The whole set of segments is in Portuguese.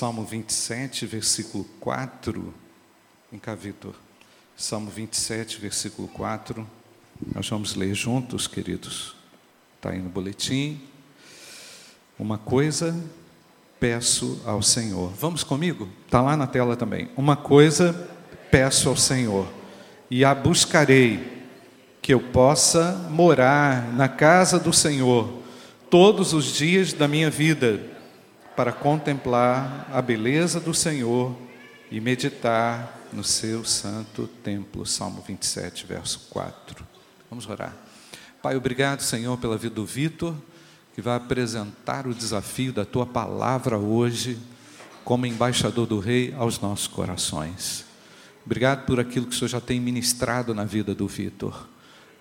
Salmo 27, versículo 4. Vem cá, Vitor. Salmo 27, versículo 4. Nós vamos ler juntos, queridos. Está aí no boletim. Uma coisa peço ao Senhor. Vamos comigo? Está lá na tela também. Uma coisa peço ao Senhor, e a buscarei, que eu possa morar na casa do Senhor todos os dias da minha vida, para contemplar a beleza do Senhor e meditar no seu santo templo. Salmo 27, verso 4. Vamos orar. Pai, obrigado, Senhor, pela vida do Vitor, que vai apresentar o desafio da tua palavra hoje, como embaixador do Rei aos nossos corações. Obrigado por aquilo que o Senhor já tem ministrado na vida do Vitor.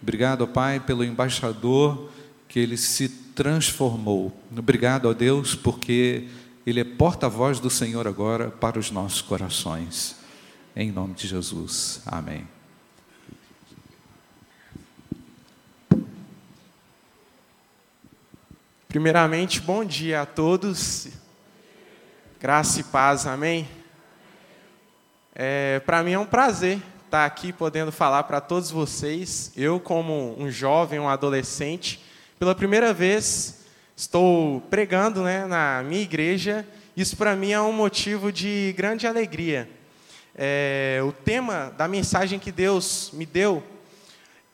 Obrigado, Pai, pelo embaixador que ele se transformou. Obrigado a Deus, porque ele é porta-voz do Senhor agora para os nossos corações. Em nome de Jesus. Amém. Primeiramente, bom dia a todos. Graça e paz, amém. É, para mim é um prazer estar aqui podendo falar para todos vocês. Eu, como um jovem, um adolescente, pela primeira vez estou pregando né, na minha igreja. Isso para mim é um motivo de grande alegria. É, o tema da mensagem que Deus me deu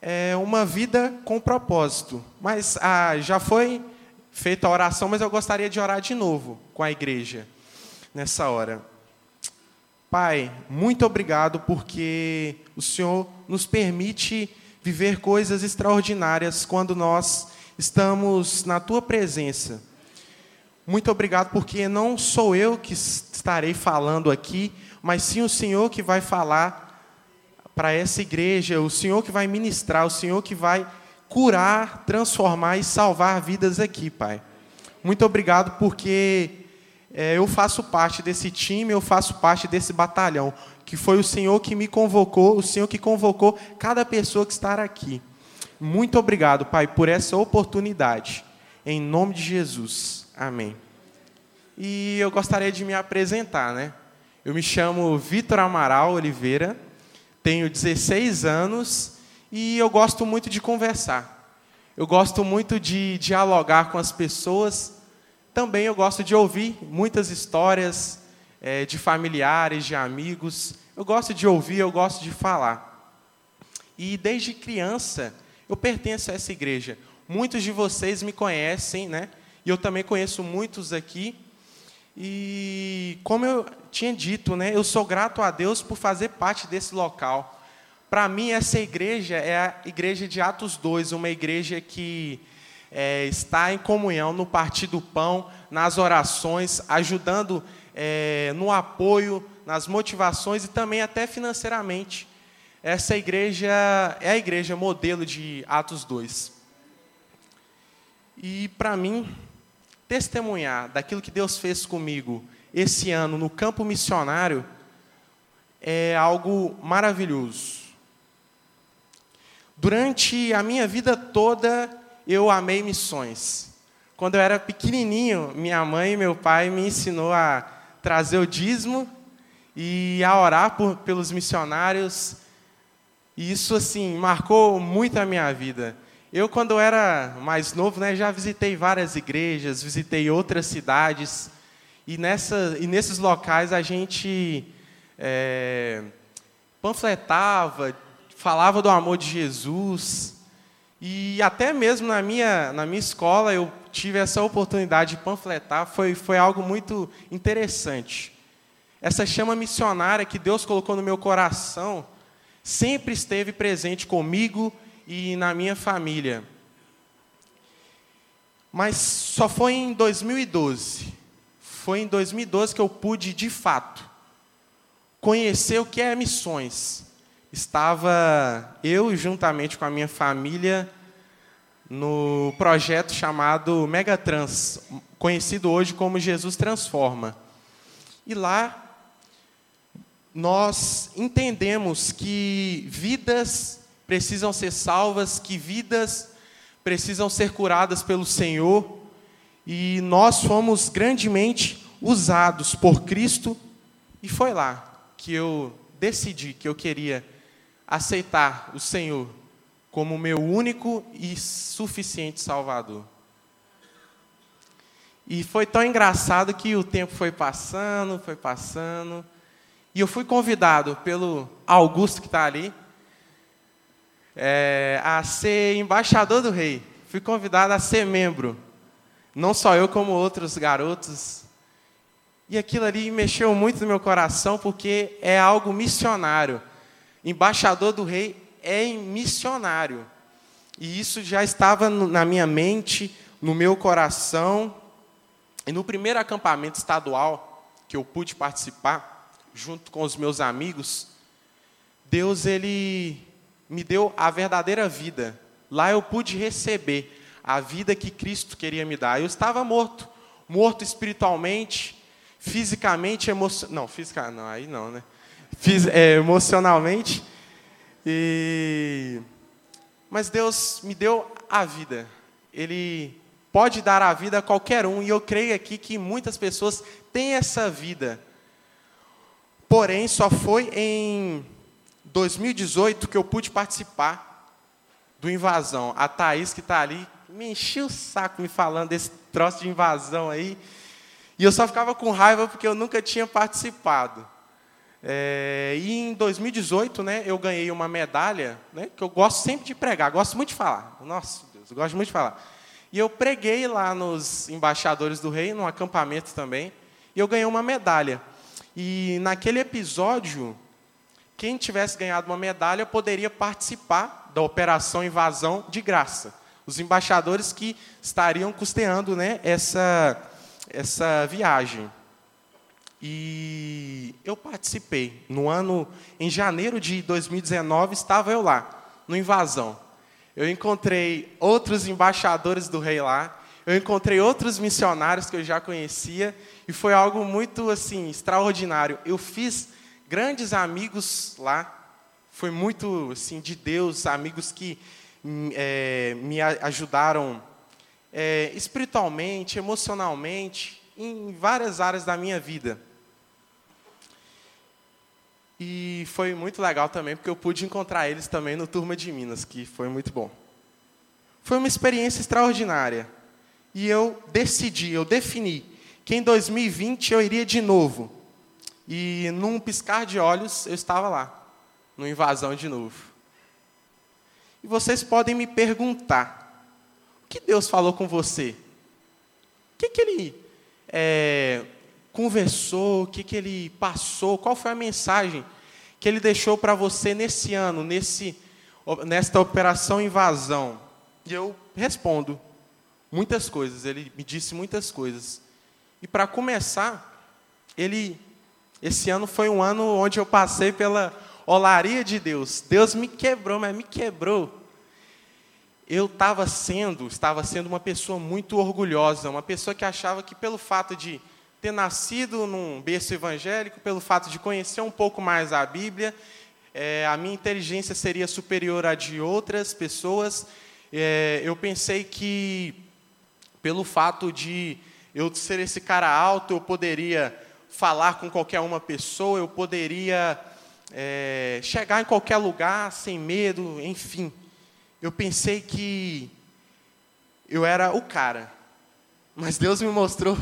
é uma vida com propósito. Mas ah, já foi feita a oração, mas eu gostaria de orar de novo com a igreja nessa hora. Pai, muito obrigado porque o Senhor nos permite viver coisas extraordinárias quando nós estamos na tua presença. Muito obrigado porque não sou eu que estarei falando aqui, mas sim o Senhor que vai falar para essa igreja, o Senhor que vai ministrar, o Senhor que vai curar, transformar e salvar vidas aqui, Pai. Muito obrigado porque é, eu faço parte desse time, eu faço parte desse batalhão, que foi o Senhor que me convocou, o Senhor que convocou cada pessoa que está aqui. Muito obrigado, Pai, por essa oportunidade. Em nome de Jesus. Amém. E eu gostaria de me apresentar, né? Eu me chamo Vitor Amaral Oliveira, tenho 16 anos e eu gosto muito de conversar. Eu gosto muito de dialogar com as pessoas também eu gosto de ouvir muitas histórias é, de familiares, de amigos. Eu gosto de ouvir, eu gosto de falar. E desde criança eu pertenço a essa igreja. Muitos de vocês me conhecem, né? E eu também conheço muitos aqui. E como eu tinha dito, né, eu sou grato a Deus por fazer parte desse local. Para mim, essa igreja é a igreja de Atos 2, uma igreja que é, está em comunhão no partir do pão, nas orações, ajudando é, no apoio, nas motivações e também até financeiramente. Essa igreja é a igreja modelo de Atos 2. E para mim, testemunhar daquilo que Deus fez comigo esse ano no campo missionário é algo maravilhoso. Durante a minha vida toda, eu amei missões. Quando eu era pequenininho, minha mãe e meu pai me ensinou a trazer o dízimo e a orar por, pelos missionários. E isso assim marcou muito a minha vida. Eu quando era mais novo, né, já visitei várias igrejas, visitei outras cidades e nessa e nesses locais a gente é, panfletava, falava do amor de Jesus. E até mesmo na minha, na minha escola eu tive essa oportunidade de panfletar, foi, foi algo muito interessante. Essa chama missionária que Deus colocou no meu coração sempre esteve presente comigo e na minha família. Mas só foi em 2012, foi em 2012 que eu pude, de fato, conhecer o que é missões estava eu, juntamente com a minha família, no projeto chamado Megatrans, conhecido hoje como Jesus Transforma. E lá nós entendemos que vidas precisam ser salvas, que vidas precisam ser curadas pelo Senhor, e nós fomos grandemente usados por Cristo, e foi lá que eu decidi que eu queria aceitar o Senhor como meu único e suficiente Salvador. E foi tão engraçado que o tempo foi passando, foi passando, e eu fui convidado pelo Augusto que está ali é, a ser embaixador do rei. Fui convidado a ser membro. Não só eu, como outros garotos. E aquilo ali mexeu muito no meu coração, porque é algo missionário. Embaixador do rei é missionário. E isso já estava na minha mente, no meu coração. E no primeiro acampamento estadual que eu pude participar, junto com os meus amigos, Deus ele me deu a verdadeira vida. Lá eu pude receber a vida que Cristo queria me dar. Eu estava morto, morto espiritualmente, fisicamente, emocionalmente. Não, física, não, aí não, né? Fiz, é, emocionalmente. E... Mas Deus me deu a vida. Ele pode dar a vida a qualquer um, e eu creio aqui que muitas pessoas têm essa vida. Porém, só foi em 2018 que eu pude participar do invasão. A Thaís, que está ali, me encheu o saco me falando desse troço de invasão aí. E eu só ficava com raiva porque eu nunca tinha participado. É, e em 2018, né, eu ganhei uma medalha, né, que eu gosto sempre de pregar, gosto muito de falar. Nossa Deus, eu gosto muito de falar. E eu preguei lá nos embaixadores do rei, num acampamento também, e eu ganhei uma medalha. E naquele episódio, quem tivesse ganhado uma medalha poderia participar da operação invasão de graça. Os embaixadores que estariam custeando né, essa, essa viagem. E eu participei. No ano, em janeiro de 2019, estava eu lá, no invasão. Eu encontrei outros embaixadores do rei lá, eu encontrei outros missionários que eu já conhecia, e foi algo muito assim extraordinário. Eu fiz grandes amigos lá. Foi muito assim de Deus, amigos que hum, é, me ajudaram é, espiritualmente, emocionalmente, em várias áreas da minha vida. E foi muito legal também, porque eu pude encontrar eles também no Turma de Minas, que foi muito bom. Foi uma experiência extraordinária. E eu decidi, eu defini que em 2020 eu iria de novo. E num piscar de olhos, eu estava lá, no invasão de novo. E vocês podem me perguntar: o que Deus falou com você? O que, que Ele é, conversou? O que, que Ele passou? Qual foi a mensagem que Ele deixou para você nesse ano, nesse, nesta operação invasão? E eu respondo: muitas coisas. Ele me disse muitas coisas. E para começar, Ele esse ano foi um ano onde eu passei pela olaria de Deus. Deus me quebrou, mas me quebrou. Eu estava sendo, estava sendo uma pessoa muito orgulhosa, uma pessoa que achava que pelo fato de ter nascido num berço evangélico, pelo fato de conhecer um pouco mais a Bíblia, é, a minha inteligência seria superior à de outras pessoas. É, eu pensei que, pelo fato de eu ser esse cara alto, eu poderia falar com qualquer uma pessoa, eu poderia é, chegar em qualquer lugar sem medo, enfim. Eu pensei que eu era o cara, mas Deus me mostrou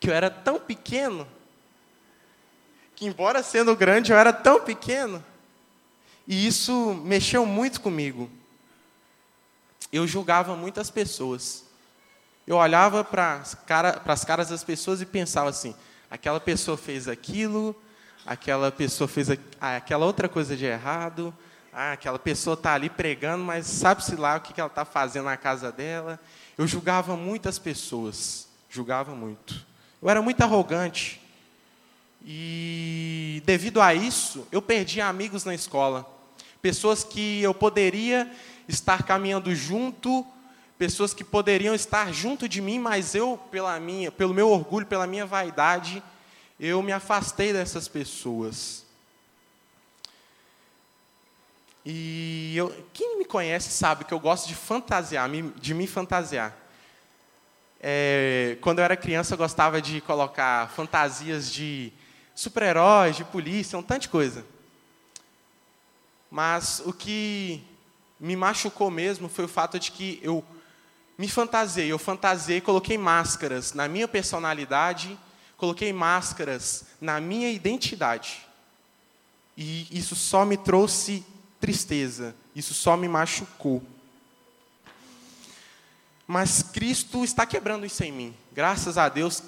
que eu era tão pequeno, que embora sendo grande, eu era tão pequeno, e isso mexeu muito comigo. Eu julgava muitas pessoas. Eu olhava para as cara, caras das pessoas e pensava assim: aquela pessoa fez aquilo, aquela pessoa fez aquela outra coisa de errado, ah, aquela pessoa está ali pregando, mas sabe-se lá o que ela está fazendo na casa dela. Eu julgava muitas pessoas, julgava muito. Eu era muito arrogante. E devido a isso, eu perdi amigos na escola. Pessoas que eu poderia estar caminhando junto, pessoas que poderiam estar junto de mim, mas eu, pela minha, pelo meu orgulho, pela minha vaidade, eu me afastei dessas pessoas. E eu, quem me conhece sabe que eu gosto de fantasiar, de me fantasiar. É, quando eu era criança, eu gostava de colocar fantasias de super-heróis, de polícia, um tanto de coisa. Mas o que me machucou mesmo foi o fato de que eu me fantasiei, eu fantasiei, coloquei máscaras na minha personalidade, coloquei máscaras na minha identidade. E isso só me trouxe tristeza, isso só me machucou. Mas Cristo está quebrando isso em mim. Graças a Deus,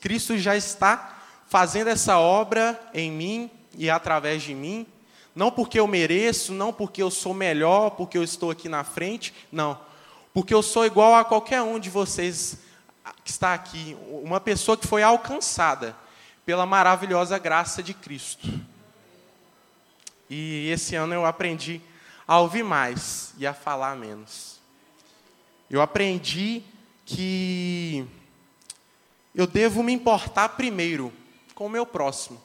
Cristo já está fazendo essa obra em mim e através de mim. Não porque eu mereço, não porque eu sou melhor, porque eu estou aqui na frente, não. Porque eu sou igual a qualquer um de vocês que está aqui, uma pessoa que foi alcançada pela maravilhosa graça de Cristo. E esse ano eu aprendi a ouvir mais e a falar menos. Eu aprendi que eu devo me importar primeiro com o meu próximo.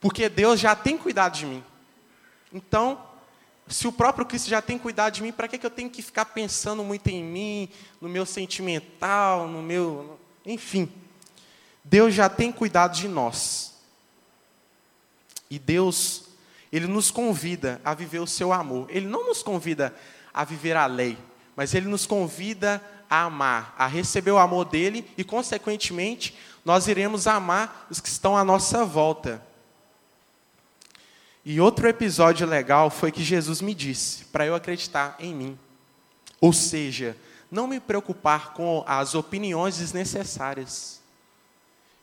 Porque Deus já tem cuidado de mim. Então, se o próprio Cristo já tem cuidado de mim, para que, que eu tenho que ficar pensando muito em mim, no meu sentimental, no meu. Enfim. Deus já tem cuidado de nós. E Deus, Ele nos convida a viver o seu amor. Ele não nos convida a viver a lei, mas Ele nos convida a amar, a receber o amor dele e, consequentemente, nós iremos amar os que estão à nossa volta. E outro episódio legal foi que Jesus me disse para eu acreditar em mim. Ou seja, não me preocupar com as opiniões desnecessárias.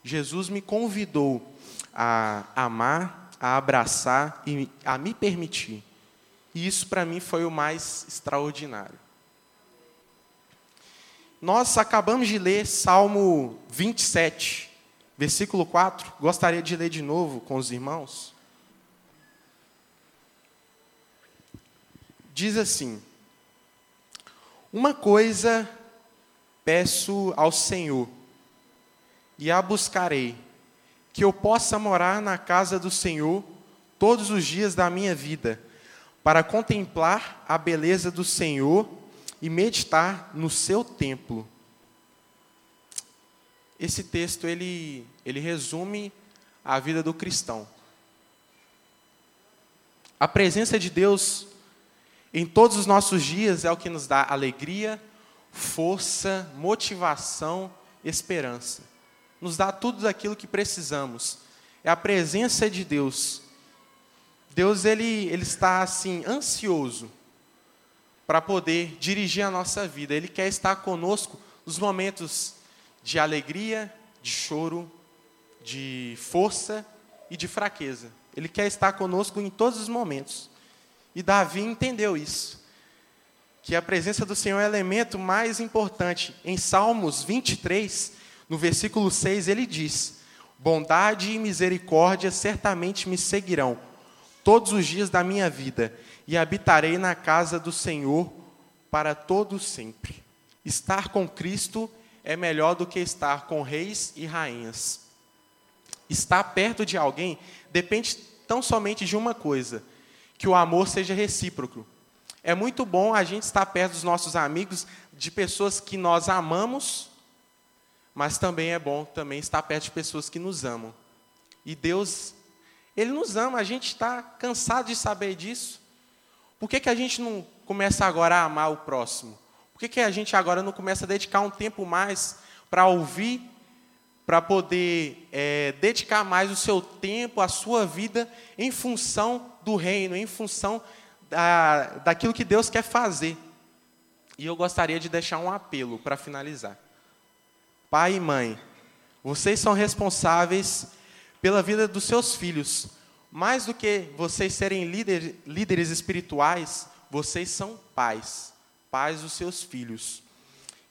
Jesus me convidou a amar, a abraçar e a me permitir. E isso para mim foi o mais extraordinário. Nós acabamos de ler Salmo 27, versículo 4. Gostaria de ler de novo com os irmãos. Diz assim: Uma coisa peço ao Senhor, e a buscarei, que eu possa morar na casa do Senhor todos os dias da minha vida, para contemplar a beleza do Senhor e meditar no seu templo. Esse texto ele, ele resume a vida do cristão. A presença de Deus em todos os nossos dias é o que nos dá alegria, força, motivação, esperança. Nos dá tudo aquilo que precisamos. É a presença de Deus. Deus ele, ele está assim ansioso para poder dirigir a nossa vida. Ele quer estar conosco nos momentos de alegria, de choro, de força e de fraqueza. Ele quer estar conosco em todos os momentos. E Davi entendeu isso. Que a presença do Senhor é o elemento mais importante. Em Salmos 23, no versículo 6, ele diz: Bondade e misericórdia certamente me seguirão todos os dias da minha vida, e habitarei na casa do Senhor para todo sempre. Estar com Cristo é melhor do que estar com reis e rainhas. Estar perto de alguém depende tão somente de uma coisa: que o amor seja recíproco. É muito bom a gente estar perto dos nossos amigos, de pessoas que nós amamos, mas também é bom também estar perto de pessoas que nos amam. E Deus, Ele nos ama, a gente está cansado de saber disso. Por que, que a gente não começa agora a amar o próximo? Por que, que a gente agora não começa a dedicar um tempo mais para ouvir, para poder é, dedicar mais o seu tempo, a sua vida, em função do reino, em função da, daquilo que Deus quer fazer. E eu gostaria de deixar um apelo para finalizar. Pai e mãe, vocês são responsáveis pela vida dos seus filhos. Mais do que vocês serem líder, líderes espirituais, vocês são pais, pais dos seus filhos.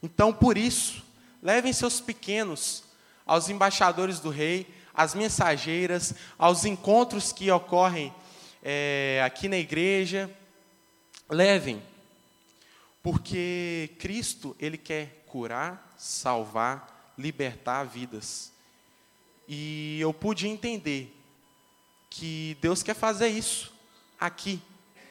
Então, por isso, levem seus pequenos aos embaixadores do rei, às mensageiras, aos encontros que ocorrem é, aqui na igreja, levem, porque Cristo, Ele quer curar, salvar, libertar vidas. E eu pude entender que Deus quer fazer isso aqui,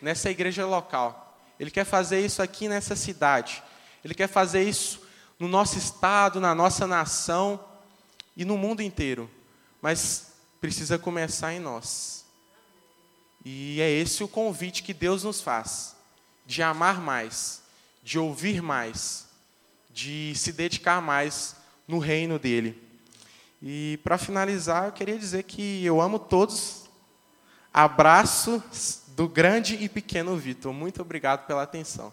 nessa igreja local. Ele quer fazer isso aqui nessa cidade. Ele quer fazer isso no nosso estado, na nossa nação e no mundo inteiro. Mas precisa começar em nós. E é esse o convite que Deus nos faz: de amar mais, de ouvir mais, de se dedicar mais no reino dele. E para finalizar, eu queria dizer que eu amo todos. Abraço do grande e pequeno Vitor. Muito obrigado pela atenção.